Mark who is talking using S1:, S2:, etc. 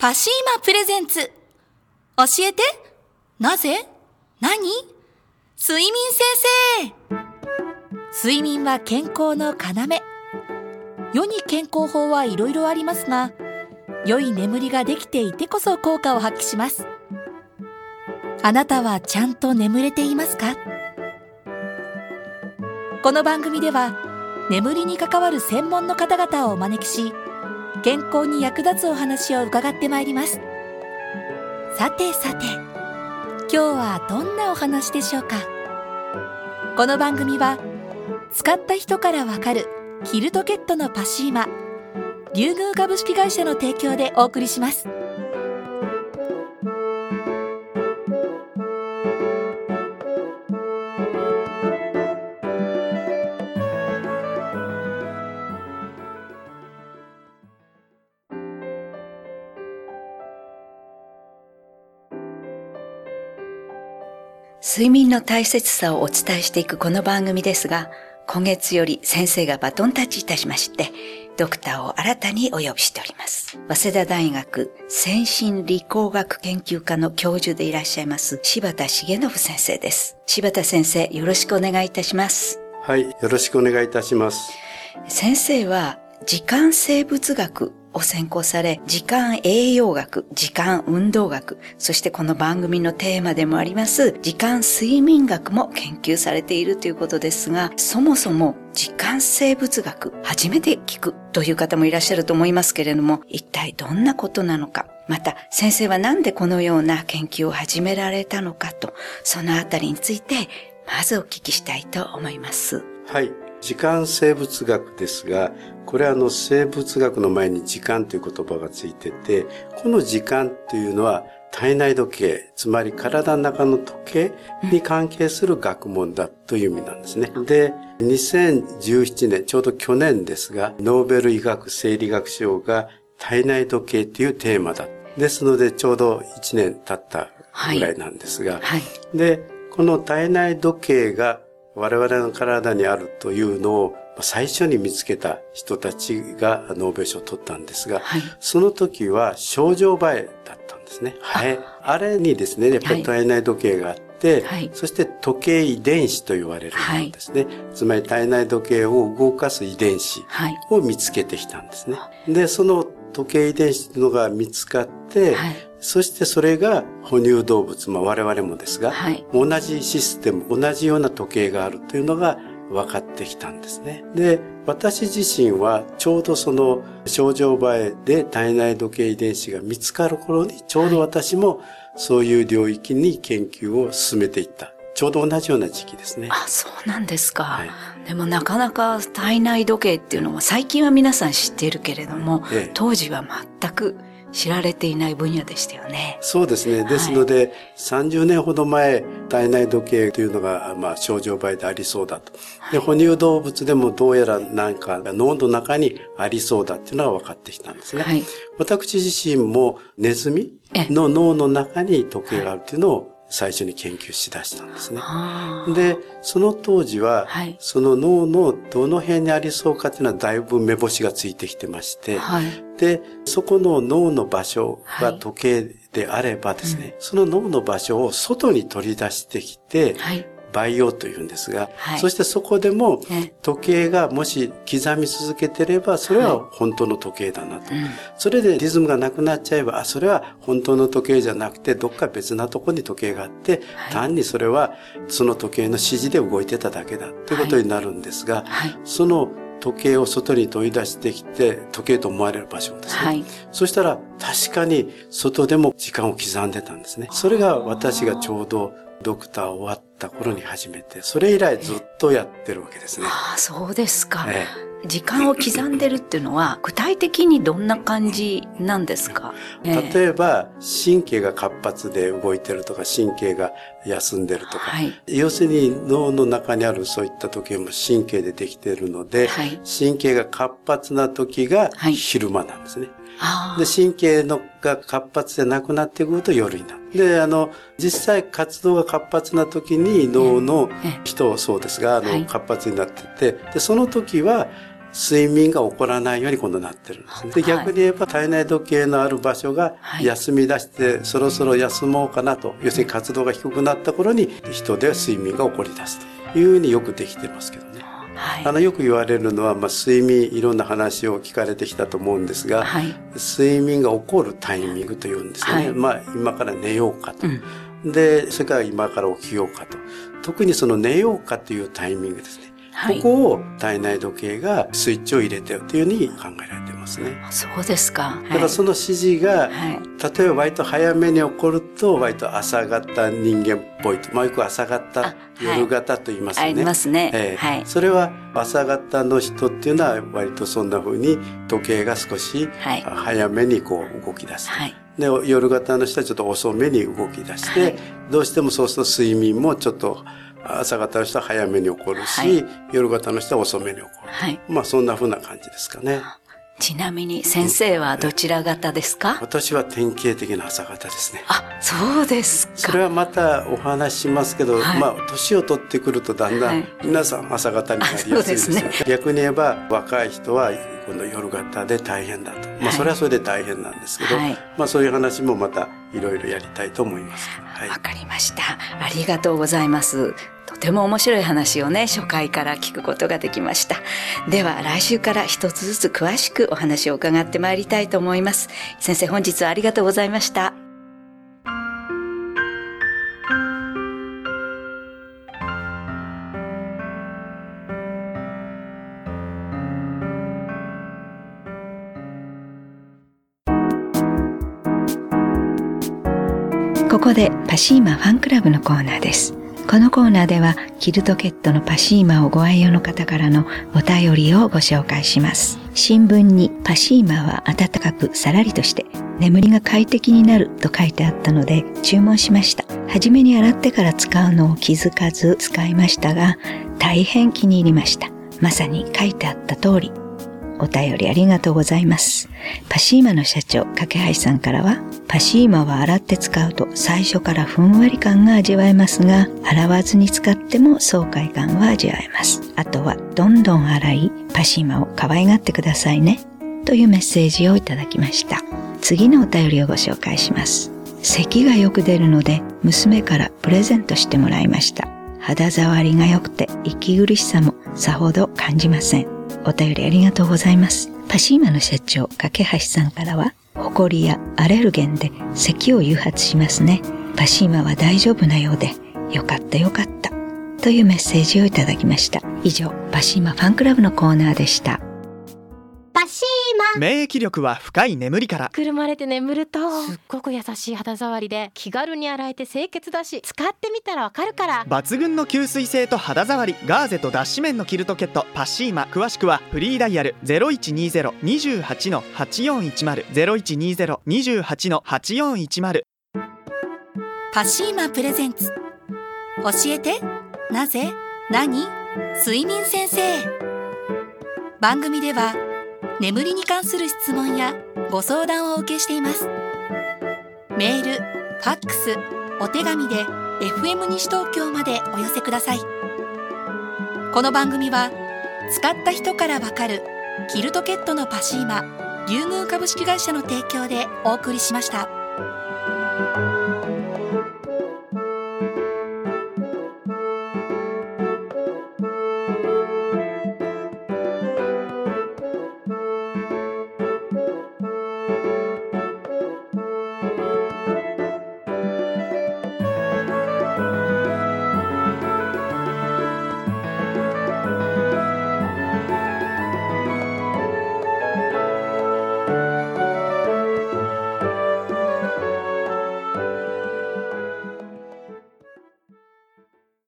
S1: パシーマプレゼンツ。教えてなぜ？何？睡眠先生睡眠は健康の要。世に健康法はいろいろありますが、良い眠りができていてこそ効果を発揮します。あなたはちゃんと眠れていますか？この番組では眠りに関わる専門の方々をお招きし健康に役立つお話を伺ってまいりますさてさて今日はどんなお話でしょうか？この番組は使った人からわかるキルトケットのパシーマ竜宮株式会社の提供でお送りします。
S2: 睡眠の大切さをお伝えしていくこの番組ですが、今月より先生がバトンタッチいたしまして、ドクターを新たにお呼びしております。早稲田大学先進理工学研究科の教授でいらっしゃいます柴田重信先生です。柴田先生、よろしくお願いいたします。
S3: はい、よろしくお願いいたします。
S2: 先生は時間生物学を専攻され、時間栄養学、時間運動学、そしてこの番組のテーマでもあります、時間睡眠学も研究されているということですが、そもそも時間生物学、初めて聞くという方もいらっしゃると思いますけれども、一体どんなことなのか、また先生はなんでこのような研究を始められたのかと、そのあたりについて、まずお聞きしたいと思います。
S3: はい。時間生物学ですが、これはあの生物学の前に時間という言葉がついてて、この時間というのは体内時計、つまり体の中の時計に関係する学問だという意味なんですね。で、2017年、ちょうど去年ですが、ノーベル医学生理学賞が体内時計というテーマだ。ですので、ちょうど1年経ったぐらいなんですが、はいはい、で、この体内時計が我々の体にあるというのを最初に見つけた人たちがノーベル賞を取ったんですが、はい、その時は症状映えだったんですね。はい。あれにですね、やっぱり体内時計があって、はい、そして時計遺伝子と言われるものですね。はい、つまり体内時計を動かす遺伝子を見つけてきたんですね。で、その時計遺伝子というのが見つかって、そしてそれが哺乳動物、まあ我々もですが、はい、同じシステム、同じような時計があるというのが分かってきたんですね。で、私自身はちょうどその症状映えで体内時計遺伝子が見つかる頃にちょうど私もそういう領域に研究を進めていった。ちょうど同じような時期ですね。
S2: あ、そうなんですか。はい、でもなかなか体内時計っていうのは最近は皆さん知っているけれども、ええ、当時は全く知られていない分野でしたよね。
S3: そうですね。ですので、はい、30年ほど前、体内時計というのが、まあ、症状倍でありそうだと。で、哺乳動物でもどうやらなんか脳の中にありそうだっていうのが分かってきたんですね。はい、私自身もネズミの脳の中に時計があるっていうのを最初に研究しだしたんですね。で、その当時は、はい、その脳のどの辺にありそうかっていうのはだいぶ目星がついてきてまして、はい、で、そこの脳の場所が時計であればですね、はいうん、その脳の場所を外に取り出してきて、培養というんですが、はい、そしてそこでも時計がもし刻み続けてれば、それは本当の時計だなと。はいそれでリズムがなくなっちゃえば、あ、それは本当の時計じゃなくて、どっか別なとこに時計があって、はい、単にそれはその時計の指示で動いてただけだということになるんですが、その時計を外に取り出してきて、時計と思われる場所ですね。はい、そしたら、確かに外でも時間を刻んでたんですね。それが私がちょうどドクター終わった頃に始めて、それ以来ずっとやってるわけですね。
S2: ああ、そうですか。ええ。時間を刻んでるっていうのは、具体的にどんな感じなんですか、
S3: 例えば、神経が活発で動いてるとか、神経が休んでるとか、はい、要するに脳の中にあるそういった時計も神経でできているので、はい、神経が活発な時が昼間なんですね。で、神経のが活発でなくなってくると夜になる。で、あの、実際活動が活発な時に脳の人、そうですが、あの、活発になってて、で、その時は、睡眠が起こらないように今度なってるんです。で、逆に言えば体内時計のある場所が休み出して、そろそろ休もうかなと、要するに活動が低くなった頃に人で睡眠が起こり出すというふうによくできてますけど。ね。はい、あのよく言われるのは、まあ、睡眠いろんな話を聞かれてきたと思うんですが、はい、睡眠が起こるタイミングというんですよね、はい、まあ今から寝ようかと、うん、でそれから今から起きようかと。特にその寝ようかというタイミングですねはい、ここを体内時計がスイッチを入れてるというふうに考えられてますね。
S2: そうですか。
S3: だからその指示が、はい、例えば割と早めに起こると割と朝型人間っぽいと、まあよく朝型、夜型と言いますね。あ
S2: りますね。
S3: えー、はい。それは朝型の人っていうのは割とそんな風に時計が少し早めにこう動き出す。はい。で夜型の人はちょっと遅めに動き出して、はい、どうしてもそうすると睡眠もちょっと朝方の人は早めに起こるし、はい、夜型の人は遅めに起こる。はい、まあそんな風な感じですかね。
S2: ちなみに先生はどちら型ですか、
S3: 私は典型的な朝型ですね。
S2: あ、そうですか。
S3: それはまたお話しますけど、はい、まあ年を取ってくるとだんだん皆さん朝型になりやすいです。ですね、逆に言えば若い人は今度夜型で大変だと。まあそれはそれで大変なんですけど、はい、まあそういう話もまたいろいろやりたいと思います。
S2: わ、はい、かりました。ありがとうございます。とても面白い話をね、初回から聞くことができました。では来週から一つずつ詳しくお話を伺ってまいりたいと思います。先生本日はありがとうございました。ここでパシーマファンクラブのコーナーです。このコーナーではキルトケットのパシーマをご愛用の方からのお便りをご紹介します。新聞にパシーマは暖かくさらりとして眠りが快適になると書いてあったので注文しました。はじめに洗ってから使うのを気づかず使いましたが大変気に入りました。まさに書いてあった通りお便りありがとうございます。パシーマの社長、架橋さんからは、パシーマは洗って使うと最初からふんわり感が味わえますが、洗わずに使っても爽快感は味わえます。あとは、どんどん洗い、パシーマを可愛がってくださいね。というメッセージをいただきました。次のお便りをご紹介します。咳がよく出るので、娘からプレゼントしてもらいました。肌触りが良くて息苦しさもさほど感じません。お便りありがとうございます。パシーマの社長、架橋さんからは、ホコリやアレルゲンで咳を誘発しますね。パシーマは大丈夫なようで、よかったよかった。というメッセージをいただきました。以上、パシーマファンクラブのコーナーでした。
S4: パシーマ。
S5: 免疫力は深い眠りから。
S4: くるまれて眠るとすっごく優しい肌触りで気軽に洗えて清潔だし使ってみたらわかるから。
S5: 抜群の吸水性と肌触りガーゼと脱脂綿のキルトケットパシーマ詳しくはフリーダイヤル0120-28-8410 0120-28-8410
S1: パシーマプレゼンツ。教えて。なぜ？何？睡眠先生。番組では眠りに関する質問やご相談をお受けしていますメール、ファックス、お手紙で FM 西東京までお寄せくださいこの番組は使った人からわかるキルトケットのパシーマ龍宮株式会社の提供でお送りしました。